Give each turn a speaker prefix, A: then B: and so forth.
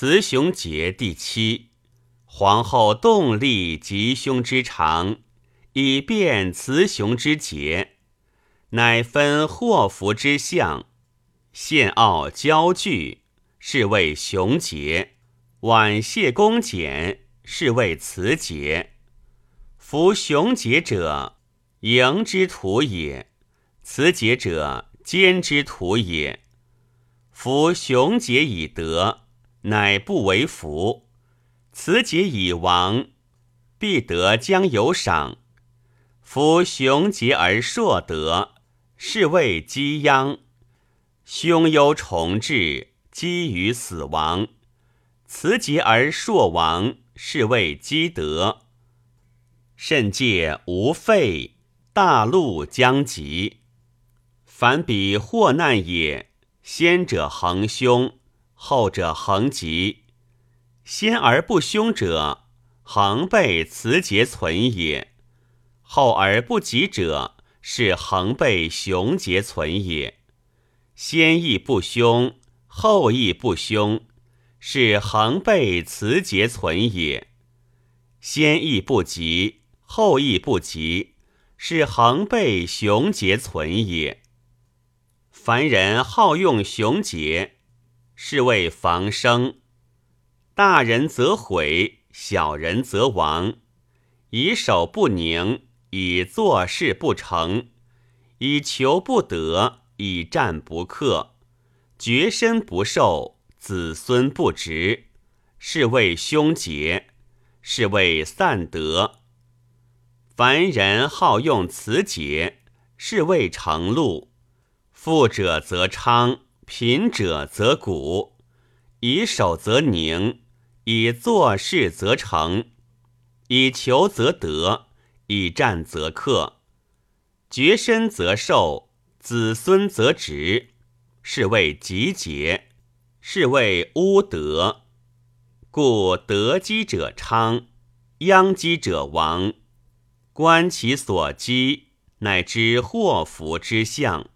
A: 雌雄节第七，皇后动力吉凶之长，以辨雌雄之节，乃分祸福之象，献奥交聚，是谓雄节；婉谢恭俭，是谓雌节。夫雄节者，迎之徒也；雌节者，奸之徒也。夫雄节以德。乃不为福，此节已亡，必得将有赏。夫雄节而硕德，是谓积殃；凶忧重至，积于死亡。此节而硕亡，是谓积德。甚戒无废，大陆将及。凡彼祸难也，先者恒凶。后者恒吉，先而不凶者，恒被雌节存也；后而不吉者，是恒被雄节存也。先亦不凶，后亦不凶，是恒被雌节存也。先亦不及，后亦不及，是恒被雄节存也。凡人好用雄节。是谓防生，大人则毁，小人则亡。以守不宁，以做事不成，以求不得，以战不克，绝身不受，子孙不直。是谓凶节，是谓散德。凡人好用此节，是谓成禄。富者则昌。贫者则古，以守则宁，以做事则成，以求则得，以战则克，绝身则寿，子孙则直，是谓吉节，是谓乌德。故得积者昌，殃积者亡。观其所积，乃知祸福之相。